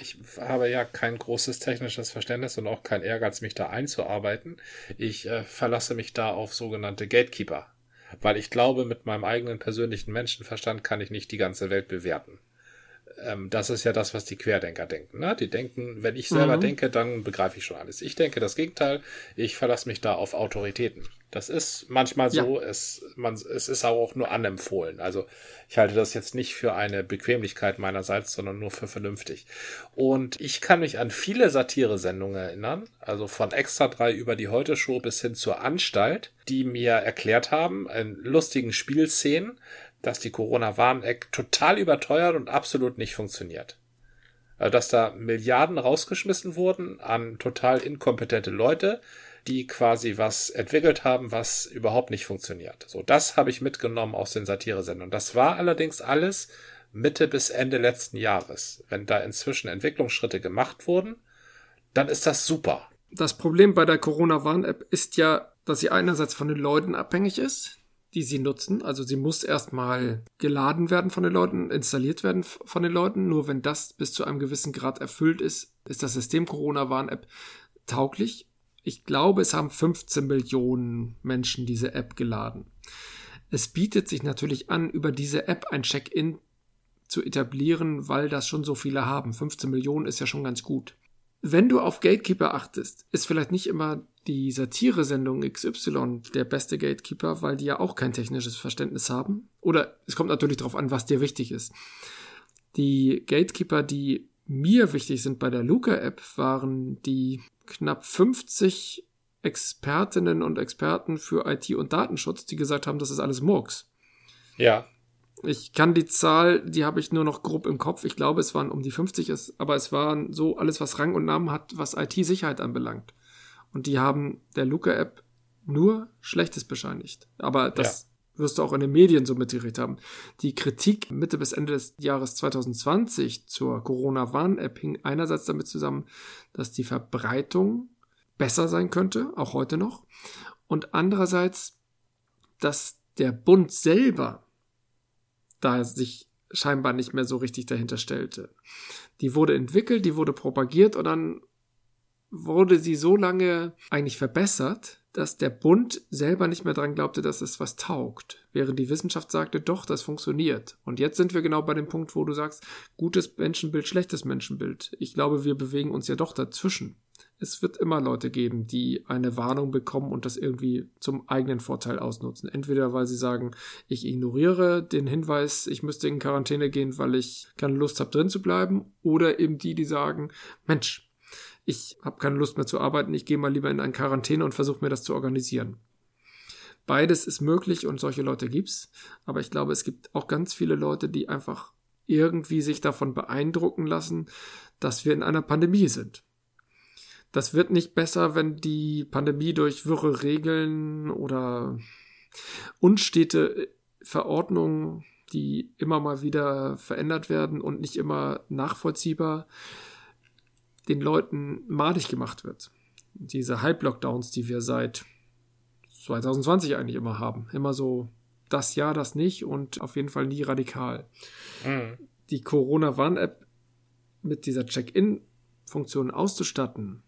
Ich habe ja kein großes technisches Verständnis und auch kein Ehrgeiz, mich da einzuarbeiten. Ich äh, verlasse mich da auf sogenannte Gatekeeper. Weil ich glaube, mit meinem eigenen persönlichen Menschenverstand kann ich nicht die ganze Welt bewerten. Ähm, das ist ja das, was die Querdenker denken. Ne? Die denken, wenn ich selber Mhm. denke, dann begreife ich schon alles. Ich denke das Gegenteil. Ich verlasse mich da auf Autoritäten. Das ist manchmal so, es, man, es ist auch nur anempfohlen. Also ich halte das jetzt nicht für eine Bequemlichkeit meinerseits, sondern nur für vernünftig. Und ich kann mich an viele Satire-Sendungen erinnern, also von Extra 3 über die Heute-Show bis hin zur Anstalt, die mir erklärt haben, in lustigen Spielszenen, dass die Corona-Warn-App total überteuert und absolut nicht funktioniert. Also, dass da Milliarden rausgeschmissen wurden an total inkompetente Leute, die quasi was entwickelt haben, was überhaupt nicht funktioniert. So, das habe ich mitgenommen aus den Satiresendungen. Das war allerdings alles Mitte bis Ende letzten Jahres. Wenn da inzwischen Entwicklungsschritte gemacht wurden, dann ist das super. Das Problem bei der Corona-Warn-App ist ja, dass sie einerseits von den Leuten abhängig ist, die sie nutzen. Also sie muss erstmal geladen werden von den Leuten, installiert werden von den Leuten. Nur wenn das bis zu einem gewissen Grad erfüllt ist, ist das System Corona-Warn-App tauglich. Ich glaube, es haben 15 Millionen Menschen diese App geladen. Es bietet sich natürlich an, über diese App ein Check-in zu etablieren, weil das schon so viele haben. 15 Millionen ist ja schon ganz gut. Wenn du auf Gatekeeper achtest, ist vielleicht nicht immer die Satire-Sendung XY der beste Gatekeeper, weil die ja auch kein technisches Verständnis haben. Oder es kommt natürlich darauf an, was dir wichtig ist. Die Gatekeeper, die mir wichtig sind bei der Luca-App, waren die knapp 50 Expertinnen und Experten für IT und Datenschutz, die gesagt haben, das ist alles Murks. Ja. Ich kann die Zahl, die habe ich nur noch grob im Kopf. Ich glaube, es waren um die 50, aber es waren so alles, was Rang und Namen hat, was IT-Sicherheit anbelangt. Und die haben der Luca-App nur Schlechtes bescheinigt. Aber das ja. wirst du auch in den Medien so mitgekriegt haben. Die Kritik Mitte bis Ende des Jahres 2020 zur Corona-Warn-App hing einerseits damit zusammen, dass die Verbreitung besser sein könnte, auch heute noch. Und andererseits, dass der Bund selber da sich scheinbar nicht mehr so richtig dahinter stellte. Die wurde entwickelt, die wurde propagiert und dann wurde sie so lange eigentlich verbessert, dass der Bund selber nicht mehr dran glaubte, dass es was taugt, während die Wissenschaft sagte, doch, das funktioniert. Und jetzt sind wir genau bei dem Punkt, wo du sagst, gutes Menschenbild, schlechtes Menschenbild. Ich glaube, wir bewegen uns ja doch dazwischen es wird immer Leute geben, die eine Warnung bekommen und das irgendwie zum eigenen Vorteil ausnutzen. Entweder weil sie sagen, ich ignoriere den Hinweis, ich müsste in Quarantäne gehen, weil ich keine Lust habe, drin zu bleiben, oder eben die, die sagen, Mensch, ich habe keine Lust mehr zu arbeiten, ich gehe mal lieber in eine Quarantäne und versuche mir das zu organisieren. Beides ist möglich und solche Leute gibt's, aber ich glaube, es gibt auch ganz viele Leute, die einfach irgendwie sich davon beeindrucken lassen, dass wir in einer Pandemie sind. Das wird nicht besser, wenn die Pandemie durch wirre Regeln oder unstete Verordnungen, die immer mal wieder verändert werden und nicht immer nachvollziehbar, den Leuten madig gemacht wird. Diese Halblockdowns, die wir seit 2020 eigentlich immer haben. Immer so das ja, das nicht und auf jeden Fall nie radikal. Mhm. Die Corona-Warn-App mit dieser Check-in-Funktion auszustatten,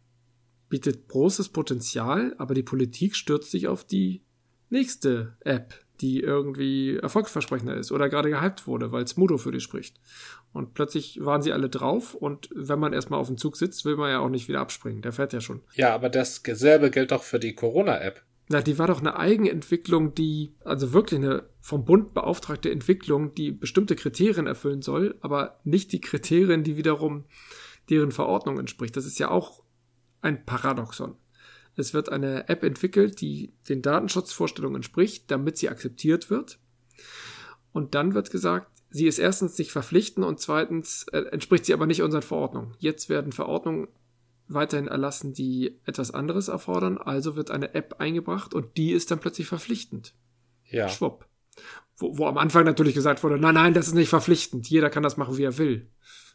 bietet großes Potenzial, aber die Politik stürzt sich auf die nächste App, die irgendwie erfolgsversprechender ist oder gerade gehypt wurde, weil Smudo für die spricht. Und plötzlich waren sie alle drauf und wenn man erstmal auf dem Zug sitzt, will man ja auch nicht wieder abspringen. Der fährt ja schon. Ja, aber dasselbe gilt doch für die Corona-App. Na, die war doch eine Eigenentwicklung, die, also wirklich eine vom Bund beauftragte Entwicklung, die bestimmte Kriterien erfüllen soll, aber nicht die Kriterien, die wiederum deren Verordnung entspricht. Das ist ja auch ein Paradoxon. Es wird eine App entwickelt, die den Datenschutzvorstellungen entspricht, damit sie akzeptiert wird. Und dann wird gesagt, sie ist erstens nicht verpflichtend und zweitens äh, entspricht sie aber nicht unseren Verordnungen. Jetzt werden Verordnungen weiterhin erlassen, die etwas anderes erfordern. Also wird eine App eingebracht und die ist dann plötzlich verpflichtend. Ja. Schwupp. Wo, wo am Anfang natürlich gesagt wurde, nein, nein, das ist nicht verpflichtend. Jeder kann das machen, wie er will.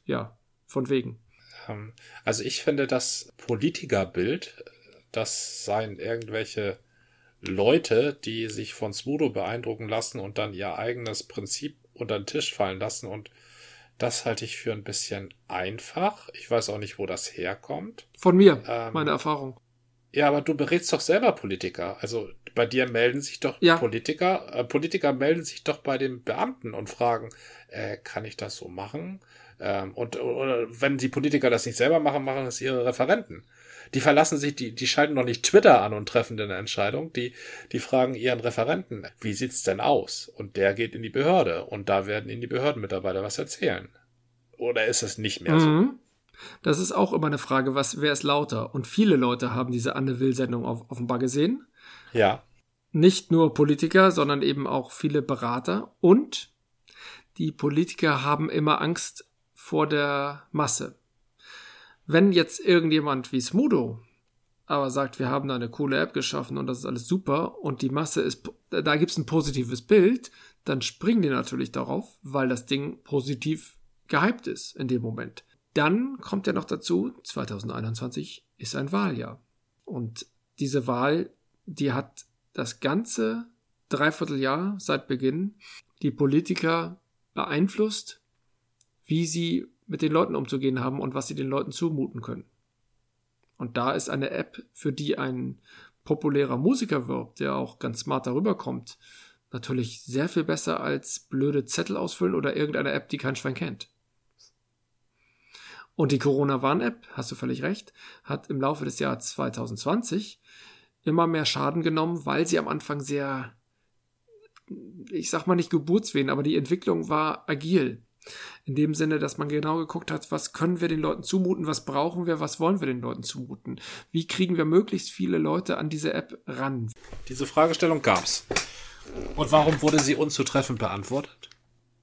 Ja, von wegen. Ähm, also ich finde das Politikerbild, das seien irgendwelche Leute, die sich von Smudo beeindrucken lassen und dann ihr eigenes Prinzip unter den Tisch fallen lassen und das halte ich für ein bisschen einfach. Ich weiß auch nicht, wo das herkommt. Von mir, ähm, meine Erfahrung. Ja, aber du berätst doch selber Politiker. Also bei dir melden sich doch ja. Politiker, äh, Politiker melden sich doch bei den Beamten und fragen, äh, kann ich das so machen? Ähm, und oder wenn die Politiker das nicht selber machen, machen es ihre Referenten. Die verlassen sich, die, die schalten doch nicht Twitter an und treffen eine Entscheidung. Die, die fragen ihren Referenten, wie sieht's denn aus? Und der geht in die Behörde und da werden ihnen die Behördenmitarbeiter was erzählen. Oder ist es nicht mehr so? Mhm. Das ist auch immer eine Frage, was, wer ist lauter? Und viele Leute haben diese Anne Will-Sendung auf, offenbar gesehen. Ja. Nicht nur Politiker, sondern eben auch viele Berater. Und die Politiker haben immer Angst, vor der Masse. Wenn jetzt irgendjemand wie Smudo aber sagt, wir haben da eine coole App geschaffen und das ist alles super und die Masse ist, da gibt es ein positives Bild, dann springen die natürlich darauf, weil das Ding positiv gehypt ist in dem Moment. Dann kommt ja noch dazu, 2021 ist ein Wahljahr. Und diese Wahl, die hat das ganze Dreivierteljahr seit Beginn die Politiker beeinflusst, wie sie mit den Leuten umzugehen haben und was sie den Leuten zumuten können. Und da ist eine App, für die ein populärer Musiker wirbt, der auch ganz smart darüber kommt, natürlich sehr viel besser als blöde Zettel ausfüllen oder irgendeine App, die kein Schwein kennt. Und die Corona-Warn-App, hast du völlig recht, hat im Laufe des Jahres 2020 immer mehr Schaden genommen, weil sie am Anfang sehr, ich sag mal nicht Geburtswehen, aber die Entwicklung war agil. In dem Sinne, dass man genau geguckt hat, was können wir den Leuten zumuten, was brauchen wir, was wollen wir den Leuten zumuten? Wie kriegen wir möglichst viele Leute an diese App ran? Diese Fragestellung gab's. Und warum wurde sie unzutreffend beantwortet?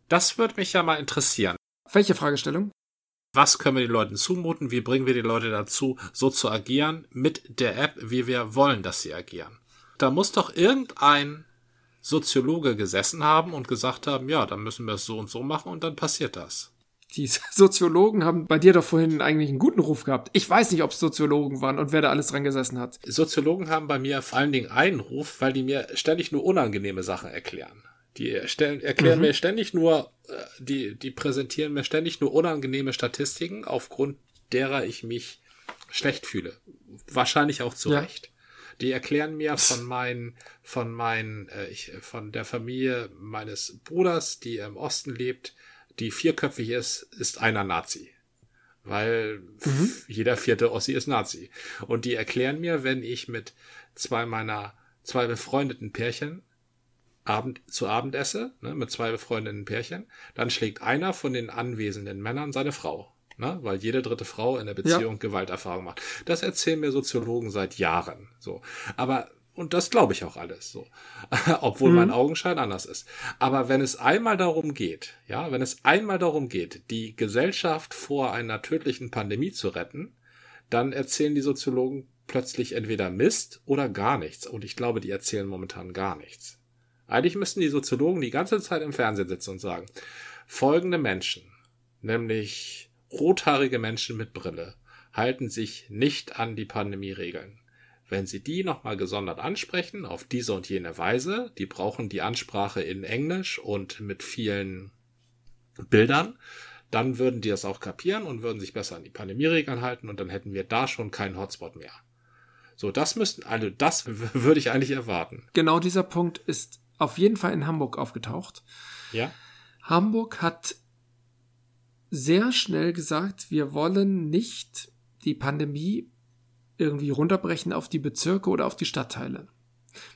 Das würde mich ja mal interessieren. Welche Fragestellung? Was können wir den Leuten zumuten? Wie bringen wir die Leute dazu, so zu agieren mit der App, wie wir wollen, dass sie agieren? Da muss doch irgendein Soziologe gesessen haben und gesagt haben, ja, dann müssen wir es so und so machen und dann passiert das. Die [laughs] Soziologen haben bei dir doch vorhin eigentlich einen guten Ruf gehabt. Ich weiß nicht, ob es Soziologen waren und wer da alles dran gesessen hat. Soziologen haben bei mir vor allen Dingen einen Ruf, weil die mir ständig nur unangenehme Sachen erklären. Die stellen, erklären mhm. mir ständig nur, äh, die, die präsentieren mir ständig nur unangenehme Statistiken, aufgrund derer ich mich schlecht fühle. Wahrscheinlich auch zu ja. Recht. Die erklären mir von meinen, von meinen, äh, ich, von der Familie meines Bruders, die im Osten lebt, die vierköpfig ist, ist einer Nazi. Weil mhm. jeder vierte Ossi ist Nazi. Und die erklären mir, wenn ich mit zwei meiner, zwei befreundeten Pärchen Abend, zu Abend esse, ne, mit zwei befreundeten Pärchen, dann schlägt einer von den anwesenden Männern seine Frau. Ne, weil jede dritte Frau in der Beziehung ja. Gewalterfahrung macht. Das erzählen mir Soziologen seit Jahren. So. Aber und das glaube ich auch alles so. [laughs] Obwohl mhm. mein Augenschein anders ist. Aber wenn es einmal darum geht, ja, wenn es einmal darum geht, die Gesellschaft vor einer tödlichen Pandemie zu retten, dann erzählen die Soziologen plötzlich entweder Mist oder gar nichts. Und ich glaube, die erzählen momentan gar nichts. Eigentlich müssten die Soziologen die ganze Zeit im Fernsehen sitzen und sagen, folgende Menschen, nämlich rothaarige Menschen mit Brille, halten sich nicht an die Pandemie-Regeln. Wenn Sie die nochmal gesondert ansprechen, auf diese und jene Weise, die brauchen die Ansprache in Englisch und mit vielen Bildern, dann würden die das auch kapieren und würden sich besser an die Pandemie-Regeln halten und dann hätten wir da schon keinen Hotspot mehr. So, das müssten, also das würde ich eigentlich erwarten. Genau dieser Punkt ist auf jeden Fall in Hamburg aufgetaucht. Ja. Hamburg hat sehr schnell gesagt, wir wollen nicht die Pandemie irgendwie runterbrechen auf die Bezirke oder auf die Stadtteile.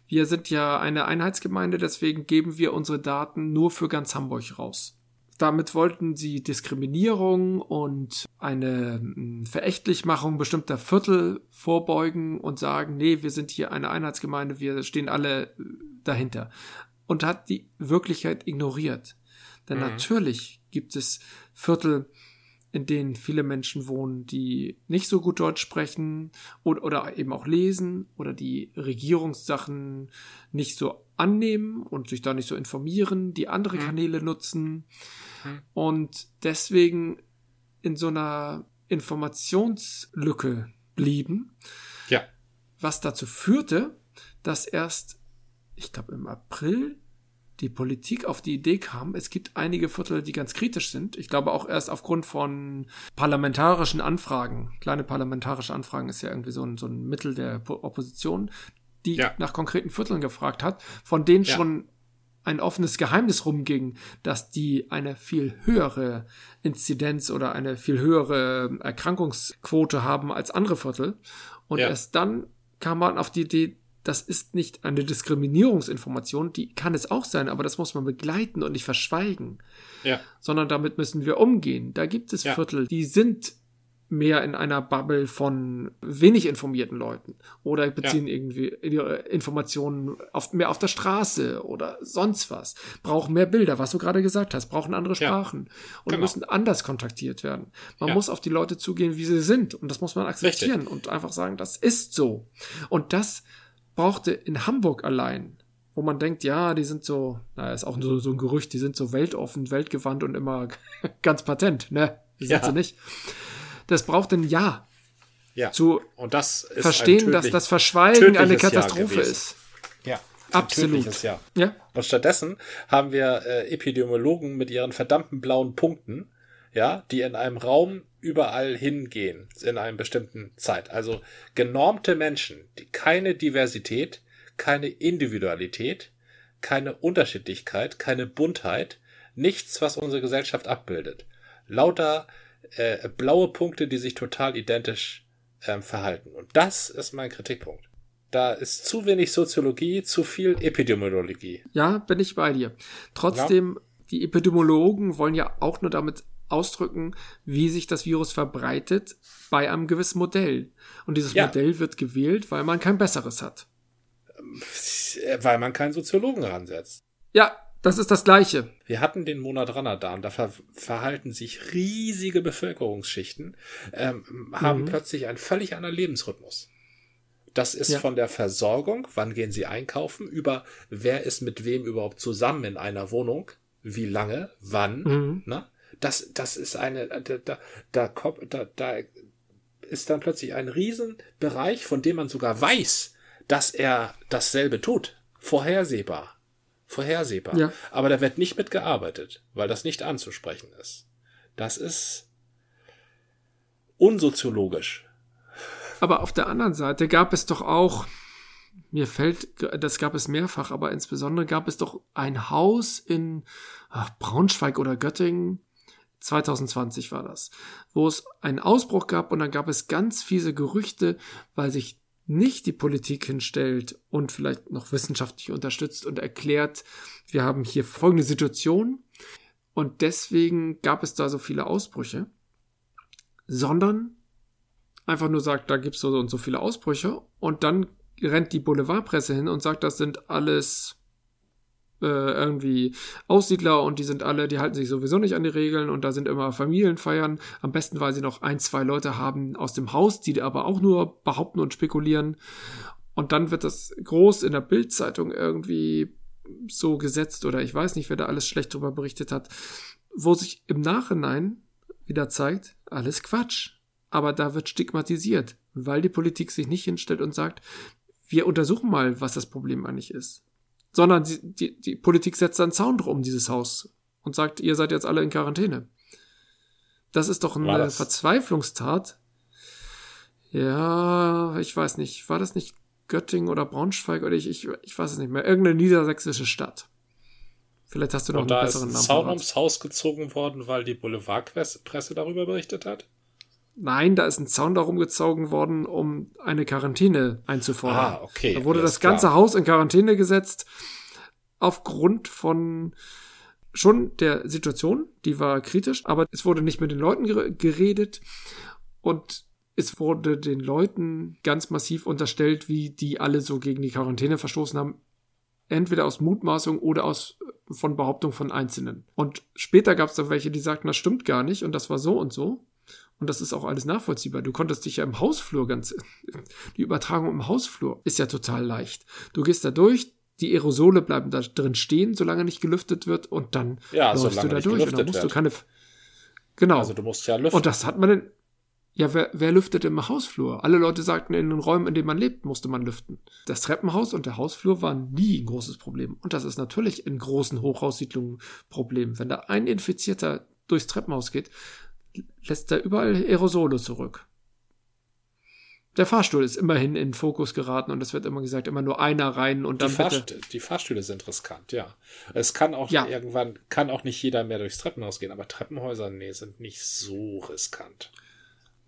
Wir sind ja eine Einheitsgemeinde, deswegen geben wir unsere Daten nur für ganz Hamburg raus. Damit wollten sie Diskriminierung und eine hm, Verächtlichmachung bestimmter Viertel vorbeugen und sagen, nee, wir sind hier eine Einheitsgemeinde, wir stehen alle äh, dahinter. Und hat die Wirklichkeit ignoriert. Denn mhm. natürlich gibt es Viertel, in denen viele Menschen wohnen, die nicht so gut Deutsch sprechen oder, oder eben auch lesen oder die Regierungssachen nicht so annehmen und sich da nicht so informieren, die andere mhm. Kanäle nutzen mhm. und deswegen in so einer Informationslücke blieben. Ja. Was dazu führte, dass erst, ich glaube im April die Politik auf die Idee kam, es gibt einige Viertel, die ganz kritisch sind. Ich glaube auch erst aufgrund von parlamentarischen Anfragen. Kleine parlamentarische Anfragen ist ja irgendwie so ein, so ein Mittel der Opposition, die ja. nach konkreten Vierteln gefragt hat, von denen ja. schon ein offenes Geheimnis rumging, dass die eine viel höhere Inzidenz oder eine viel höhere Erkrankungsquote haben als andere Viertel. Und ja. erst dann kam man auf die Idee, das ist nicht eine Diskriminierungsinformation, die kann es auch sein, aber das muss man begleiten und nicht verschweigen. Ja. Sondern damit müssen wir umgehen. Da gibt es ja. Viertel, die sind mehr in einer Bubble von wenig informierten Leuten oder beziehen ja. irgendwie ihre Informationen auf, mehr auf der Straße oder sonst was, brauchen mehr Bilder, was du gerade gesagt hast, brauchen andere Sprachen ja. und genau. müssen anders kontaktiert werden. Man ja. muss auf die Leute zugehen, wie sie sind und das muss man akzeptieren Richtig. und einfach sagen, das ist so. Und das brauchte in Hamburg allein, wo man denkt, ja, die sind so, naja, ist auch so, so ein Gerücht, die sind so weltoffen, weltgewandt und immer [laughs] ganz patent, ne? Die sind ja. sie nicht. Das braucht ein Jahr. Ja. Zu und das verstehen, dass das Verschweigen eine Katastrophe ist. Ja. Absolut. Ja. Und stattdessen haben wir äh, Epidemiologen mit ihren verdammten blauen Punkten, ja, die in einem Raum überall hingehen in einer bestimmten Zeit. Also genormte Menschen, die keine Diversität, keine Individualität, keine Unterschiedlichkeit, keine Buntheit, nichts, was unsere Gesellschaft abbildet. Lauter äh, blaue Punkte, die sich total identisch ähm, verhalten. Und das ist mein Kritikpunkt. Da ist zu wenig Soziologie, zu viel Epidemiologie. Ja, bin ich bei dir. Trotzdem ja. die Epidemiologen wollen ja auch nur damit ausdrücken, wie sich das Virus verbreitet bei einem gewissen Modell. Und dieses Ja. Modell wird gewählt, weil man kein besseres hat. Weil man keinen Soziologen ransetzt. Ja, das ist das Gleiche. Wir hatten den Monat Ramadan, da ver verhalten sich riesige Bevölkerungsschichten, ähm, haben plötzlich einen völlig anderen Lebensrhythmus. Das ist Ja. von der Versorgung, wann gehen sie einkaufen, über wer ist mit wem überhaupt zusammen in einer Wohnung, wie lange, wann, Mhm. ne? Das, das ist eine, da, da, da, da, da ist dann plötzlich ein Riesenbereich, von dem man sogar weiß, dass er dasselbe tut. Vorhersehbar. Vorhersehbar. Ja. Aber da wird nicht mitgearbeitet, weil das nicht anzusprechen ist. Das ist unsoziologisch. Aber auf der anderen Seite gab es doch auch, mir fällt, das gab es mehrfach, aber insbesondere gab es doch ein Haus in ach, Braunschweig oder Göttingen, 2020 war das, wo es einen Ausbruch gab und dann gab es ganz fiese Gerüchte, weil sich nicht die Politik hinstellt und vielleicht noch wissenschaftlich unterstützt und erklärt, wir haben hier folgende Situation und deswegen gab es da so viele Ausbrüche, sondern einfach nur sagt, da gibt's so und so viele Ausbrüche und dann rennt die Boulevardpresse hin und sagt, das sind alles äh, irgendwie Aussiedler und die sind alle, die halten sich sowieso nicht an die Regeln und da sind immer Familienfeiern. Am besten, weil sie noch ein, zwei Leute haben aus dem Haus, die aber auch nur behaupten und spekulieren. Und dann wird das groß in der Bildzeitung irgendwie so gesetzt oder ich weiß nicht, wer da alles schlecht drüber berichtet hat, wo sich im Nachhinein wieder zeigt, alles Quatsch. Aber da wird stigmatisiert, weil die Politik sich nicht hinstellt und sagt, wir untersuchen mal, was das Problem eigentlich ist. Sondern die, die, die Politik setzt einen Zaun drum um dieses Haus und sagt, ihr seid jetzt alle in Quarantäne. Das ist doch eine Verzweiflungstat. Ja, ich weiß nicht. War das nicht Göttingen oder Braunschweig oder ich, ich, ich weiß es nicht mehr. Irgendeine niedersächsische Stadt. Vielleicht hast du noch Und einen da ist besseren ein Namen. Zaun ums Haus gezogen worden, weil die Boulevardpresse darüber berichtet hat. Nein, da ist ein Zaun darum gezogen worden, um eine Quarantäne einzufordern. Ah, okay, Da wurde das ganze klar. Haus in Quarantäne gesetzt aufgrund von schon der Situation, die war kritisch, aber es wurde nicht mit den Leuten gere- geredet und es wurde den Leuten ganz massiv unterstellt, wie die alle so gegen die Quarantäne verstoßen haben, entweder aus Mutmaßung oder aus von Behauptung von Einzelnen. Und später gab es da welche, die sagten, das stimmt gar nicht und das war so und so. Und das ist auch alles nachvollziehbar. Du konntest dich ja im Hausflur ganz, [laughs] die Übertragung im Hausflur ist ja total leicht. Du gehst da durch, die Aerosole bleiben da drin stehen, solange nicht gelüftet wird und dann Ja, läufst du da durch und dann musst du wird. keine, genau. Also du musst ja lüften. und das hat man denn, ja, wer, wer lüftet im Hausflur? Alle Leute sagten, in den Räumen, in denen man lebt, musste man lüften. Das Treppenhaus und der Hausflur waren nie ein großes Problem. Und das ist natürlich in großen Hochhaussiedlungen ein Problem. Wenn da ein Infizierter durchs Treppenhaus geht, lässt er überall Aerosole zurück. Der Fahrstuhl ist immerhin in Fokus geraten und es wird immer gesagt, immer nur einer rein und die, dann bitte. Fahrst die Fahrstühle sind riskant, ja. Es kann auch Ja. irgendwann, kann auch nicht jeder mehr durchs Treppenhaus gehen, aber Treppenhäuser, nee, sind nicht so riskant.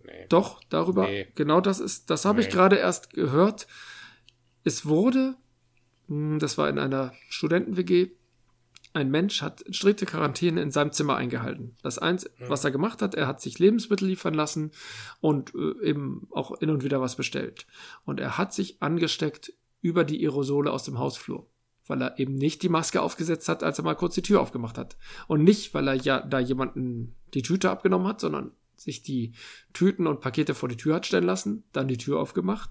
Nee. Doch, darüber. Nee. Genau das ist, das habe ich Nee. gerade erst gehört. Es wurde, mh, das war in einer Studenten-WG, ein Mensch hat strikte Quarantäne in seinem Zimmer eingehalten. Das eins, was er gemacht hat, er hat sich Lebensmittel liefern lassen und äh, eben auch hin und wieder was bestellt. Und er hat sich angesteckt über die Aerosole aus dem Hausflur. Weil er eben nicht die Maske aufgesetzt hat, als er mal kurz die Tür aufgemacht hat. Und nicht, weil er ja da jemanden die Tüte abgenommen hat, sondern sich die Tüten und Pakete vor die Tür hat stellen lassen, dann die Tür aufgemacht,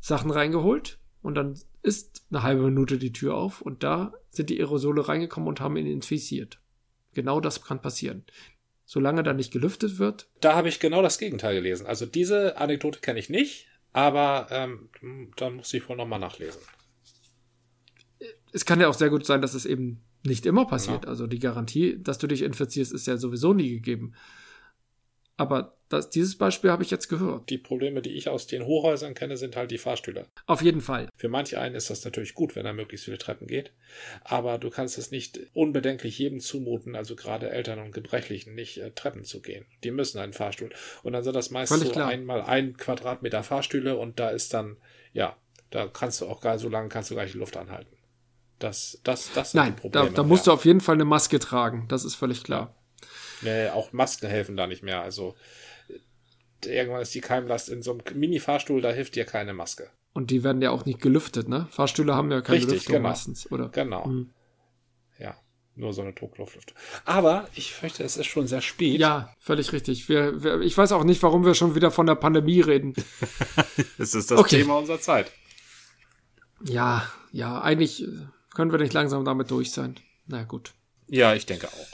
Sachen reingeholt und dann ist eine halbe Minute die Tür auf und da sind die Aerosole reingekommen und haben ihn infiziert. Genau das kann passieren. Solange da nicht gelüftet wird, Da habe ich genau das Gegenteil gelesen. Also diese Anekdote kenne ich nicht, aber ähm, da muss ich wohl nochmal nachlesen. es kann ja auch sehr gut sein, dass es eben nicht immer passiert. Ja. Also die Garantie, dass du dich infizierst, ist ja sowieso nie gegeben. Aber das, dieses Beispiel habe ich jetzt gehört. Die Probleme, die ich aus den Hochhäusern kenne, sind halt die Fahrstühle. Auf jeden Fall. Für manche einen ist das natürlich gut, wenn er möglichst viele Treppen geht. Aber du kannst es nicht unbedenklich jedem zumuten, also gerade Eltern und Gebrechlichen, nicht äh, Treppen zu gehen. Die müssen einen Fahrstuhl. Und dann sind das meist Völlig so klar. einmal ein Quadratmeter Fahrstühle und da ist dann, ja, da kannst du auch gar so lange kannst du gar nicht die Luft anhalten. Das, das, das sind Nein, die da, da musst ja. du auf jeden Fall eine Maske tragen. Das ist völlig klar. Nee, auch Masken helfen da nicht mehr. Also äh, irgendwann ist die Keimlast in so einem Mini-Fahrstuhl, da hilft dir keine Maske. Und die werden ja auch nicht gelüftet, ne? Fahrstühle haben ja keine Richtig, Lüftung genau. meistens, oder? Genau. Mhm. Ja, nur so eine Druckluftlüftung. Aber ich fürchte, es ist schon sehr spät. Ja, völlig richtig. Wir, wir, ich weiß auch nicht, warum wir schon wieder von der Pandemie reden. [laughs] Es ist das Okay. Thema unserer Zeit. Ja, ja, eigentlich äh, können wir nicht langsam damit durch sein. Na gut. Ja, ich denke auch.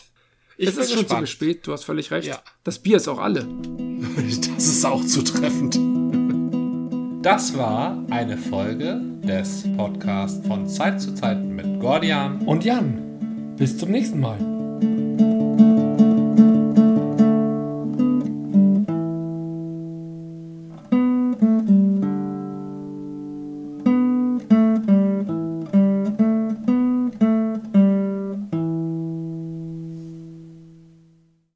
Ich es bin ist schon gespannt. ziemlich spät, du hast völlig recht. Ja. Das Bier ist auch alle. [laughs] Das ist auch zutreffend. Das war eine Folge des Podcasts von Zeit zu Zeit mit Gordian Und Jan, bis zum nächsten Mal.